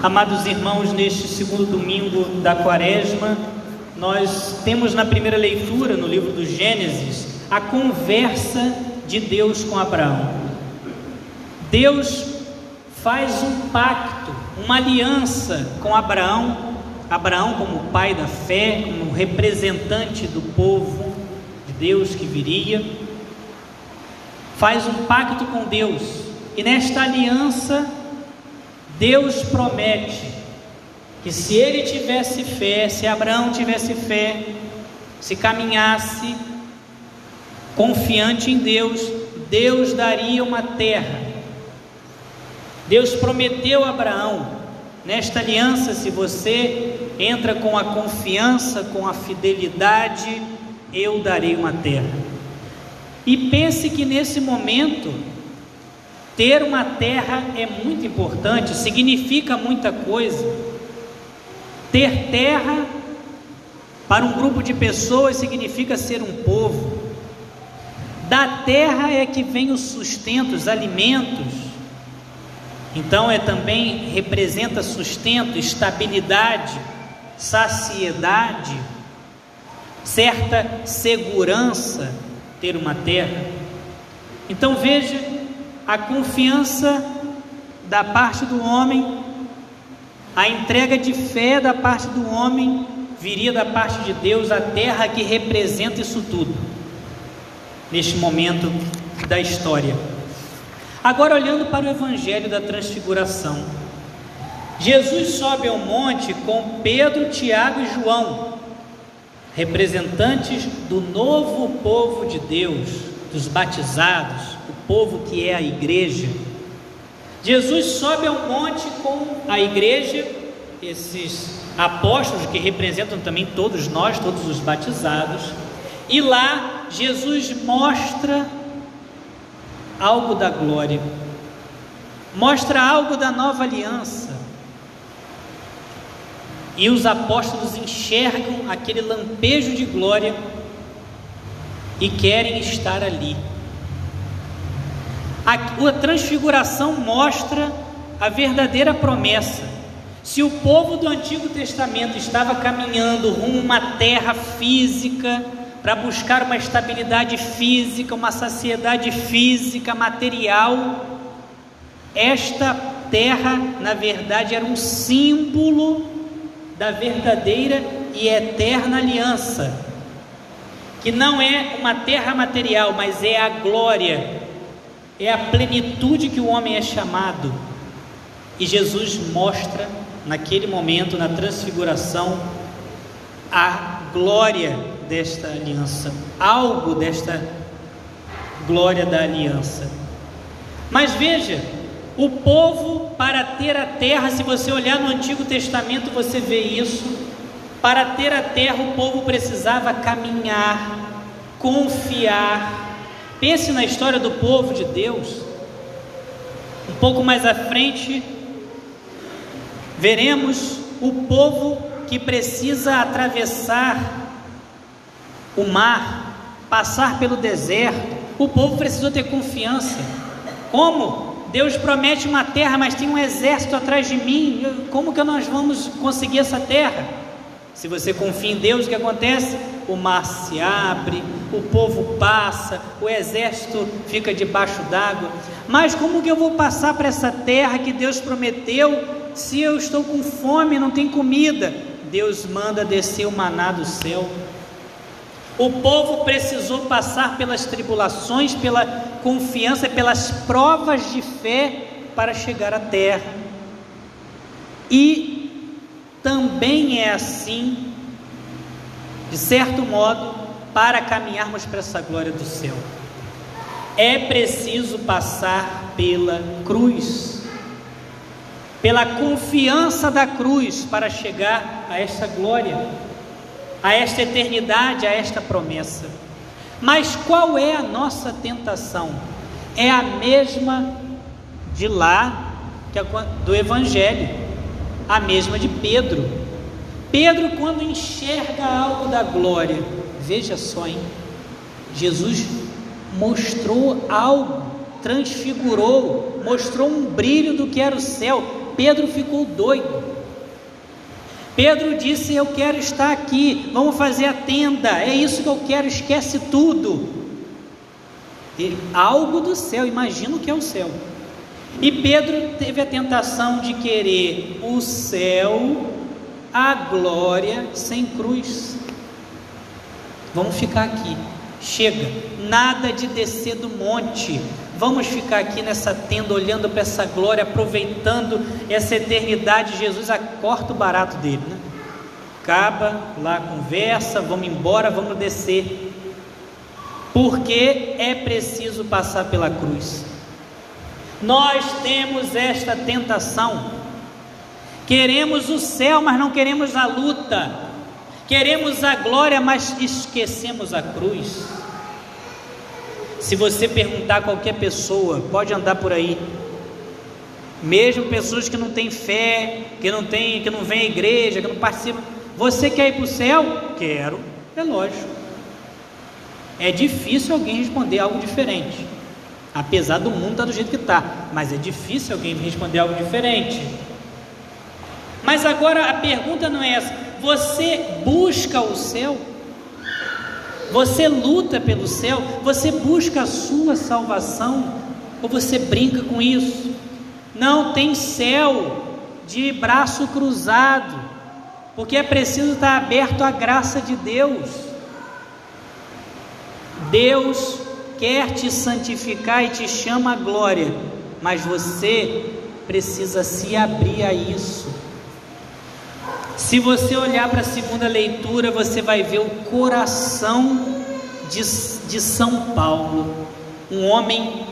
Amados irmãos, neste segundo domingo da quaresma, nós temos na primeira leitura, no livro do Gênesis, a conversa de Deus com Abraão. Deus faz um pacto, uma aliança com Abraão, Abraão como pai da fé, como representante do povo de Deus que viria, faz um pacto com Deus, e nesta aliança Deus promete que se ele tivesse fé, se Abraão tivesse fé, se caminhasse confiante em Deus, Deus daria uma terra. Deus prometeu a Abraão, nesta aliança, se você entra com a confiança, com a fidelidade, eu darei uma terra. E pense que nesse momento ter uma terra é muito importante, significa muita coisa. Ter terra para um grupo de pessoas significa ser um povo. Da terra é que vem o sustento, os alimentos. Então é também representa sustento, estabilidade, saciedade, certa segurança ter uma terra. Então veja a confiança da parte do homem, a entrega de fé da parte do homem, viria da parte de Deus, a terra que representa isso tudo, neste momento da história. Agora, olhando para o Evangelho da Transfiguração, Jesus sobe ao monte com Pedro, Tiago e João, representantes do novo povo de Deus, dos batizados, povo que é a igreja. Jesus sobe ao monte com a igreja, esses apóstolos que representam também todos nós, todos os batizados, e lá Jesus mostra algo da glória, mostra algo da nova aliança. E os apóstolos enxergam aquele lampejo de glória e querem estar ali. A, transfiguração mostra a verdadeira promessa. Se o povo do Antigo Testamento estava caminhando rumo a uma terra física, para buscar uma estabilidade física, uma saciedade física, material, esta terra, na verdade, era um símbolo da verdadeira e eterna aliança, que não é uma terra material, mas é a glória é a plenitude que o homem é chamado. E Jesus mostra, naquele momento, na transfiguração, a glória desta aliança, algo desta glória da aliança. Mas veja, o povo, para ter a terra, se você olhar no Antigo Testamento, você vê isso. Para ter a terra, o povo precisava caminhar, confiar, Pense na história do povo de Deus. Um pouco mais à frente, veremos o povo que precisa atravessar o mar, passar pelo deserto. O povo precisou ter confiança. Como? Deus promete uma terra, mas tem um exército atrás de mim. Como que nós vamos conseguir essa terra? Se você confia em Deus, o que acontece? O mar se abre, o povo passa, o exército fica debaixo d'água. Mas como que eu vou passar para essa terra que Deus prometeu se eu estou com fome, não tem comida? Deus manda descer o maná do céu. O povo precisou passar pelas tribulações, pela confiança, pelas provas de fé para chegar à terra. E também é assim, de certo modo, para caminharmos para essa glória do céu. É preciso passar pela cruz, pela confiança da cruz, para chegar a esta glória, a esta eternidade, a esta promessa. Mas qual é a nossa tentação? É a mesma de lá do Evangelho a mesma de Pedro. Pedro, quando enxerga algo da glória, veja só, hein? Jesus mostrou algo, transfigurou, mostrou um brilho do que era o céu. Pedro ficou doido. Pedro disse: Eu quero estar aqui, vamos fazer a tenda, é isso que eu quero, esquece tudo. Algo do céu, imagino que é o céu. E Pedro teve a tentação de querer o céu, a glória sem cruz. Vamos ficar aqui. Chega, nada de descer do monte. Vamos ficar aqui nessa tenda olhando para essa glória, aproveitando essa eternidade. Jesus acorta o barato dele, né? Acaba lá a conversa, vamos embora, vamos descer. Porque é preciso passar pela cruz. Nós temos esta tentação. Queremos o céu, mas não queremos a luta. Queremos a glória, mas esquecemos a cruz. Se você perguntar a qualquer pessoa, pode andar por aí, mesmo pessoas que não têm fé, que não tem, que não vêm à igreja, que não participam, você quer ir para o céu? Quero, é lógico. É difícil alguém responder algo diferente, apesar do mundo estar do jeito que está, mas é difícil alguém responder algo diferente. Mas agora a pergunta não é essa você busca o céu? Você luta pelo céu? Você busca a sua salvação? Ou você brinca com isso? Não tem céu de braço cruzado, porque é preciso estar aberto à graça de Deus. Deus quer te santificar e te chama à glória, mas você precisa se abrir a isso. Se você olhar para a segunda leitura, você vai ver o coração de, de São Paulo, um homem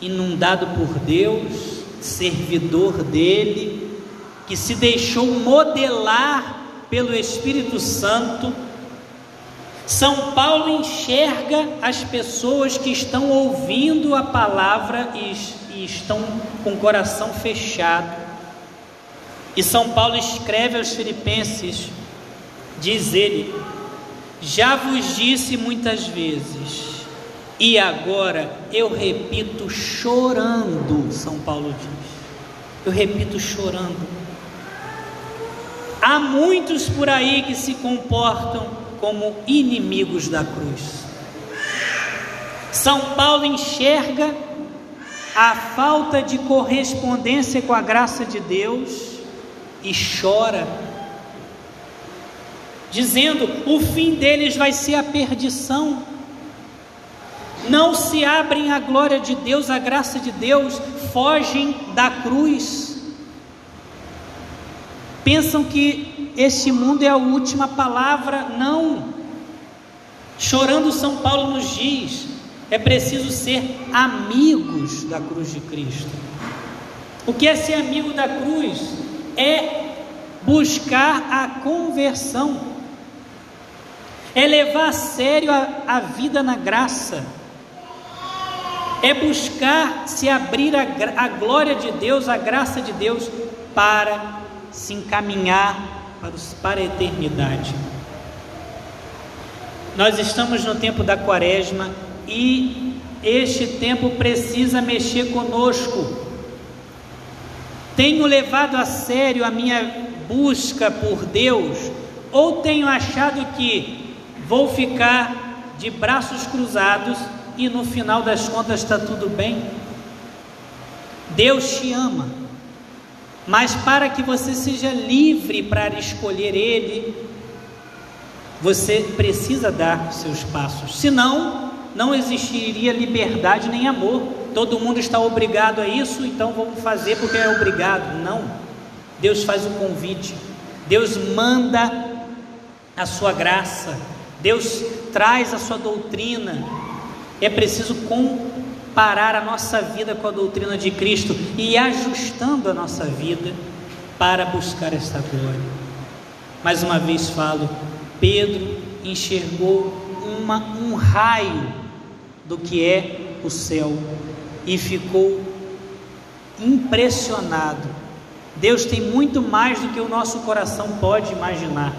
inundado por Deus, servidor dele, que se deixou modelar pelo Espírito Santo. São Paulo enxerga as pessoas que estão ouvindo a palavra e, e estão com o coração fechado e São Paulo escreve aos Filipenses, diz ele: Já vos disse muitas vezes, e agora eu repito chorando, São Paulo diz. Eu repito chorando. Há muitos por aí que se comportam como inimigos da cruz. São Paulo enxerga a falta de correspondência com a graça de Deus e chora, dizendo: o fim deles vai ser a perdição. Não se abrem à glória de Deus, à graça de Deus, fogem da cruz. Pensam que este mundo é a última palavra, não. Chorando, São Paulo nos diz: é preciso ser amigos da cruz de Cristo. O que é ser amigo da cruz? É buscar a conversão, é levar a sério a, a vida na graça, é buscar se abrir a, a glória de Deus, a graça de Deus, para se encaminhar para, os, para a eternidade. Nós estamos no tempo da quaresma e este tempo precisa mexer conosco. Tenho levado a sério a minha busca por Deus? Ou tenho achado que vou ficar de braços cruzados e no final das contas está tudo bem? Deus te ama, mas para que você seja livre para escolher Ele, você precisa dar seus passos, senão, não existiria liberdade nem amor todo mundo está obrigado a isso, então vamos fazer porque é obrigado. Não. Deus faz o convite. Deus manda a sua graça. Deus traz a sua doutrina. É preciso comparar a nossa vida com a doutrina de Cristo e ajustando a nossa vida para buscar esta glória. Mais uma vez falo, Pedro enxergou uma, um raio do que é o céu e ficou impressionado. Deus tem muito mais do que o nosso coração pode imaginar,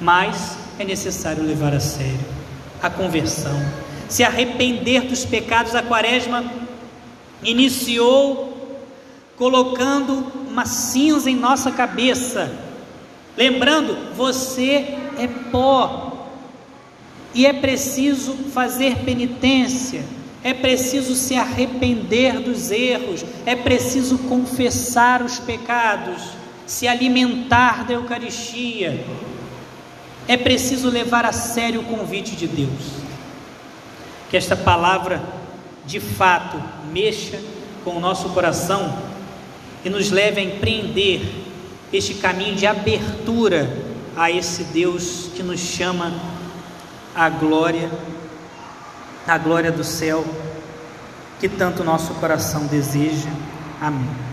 mas é necessário levar a sério a conversão, se arrepender dos pecados. A quaresma iniciou colocando uma cinza em nossa cabeça, lembrando: você é pó, e é preciso fazer penitência, é preciso se arrepender dos erros, é preciso confessar os pecados, se alimentar da Eucaristia, é preciso levar a sério o convite de Deus. Que esta palavra de fato mexa com o nosso coração e nos leve a empreender este caminho de abertura a esse Deus que nos chama à glória, à glória do céu, que tanto nosso coração deseja. Amém.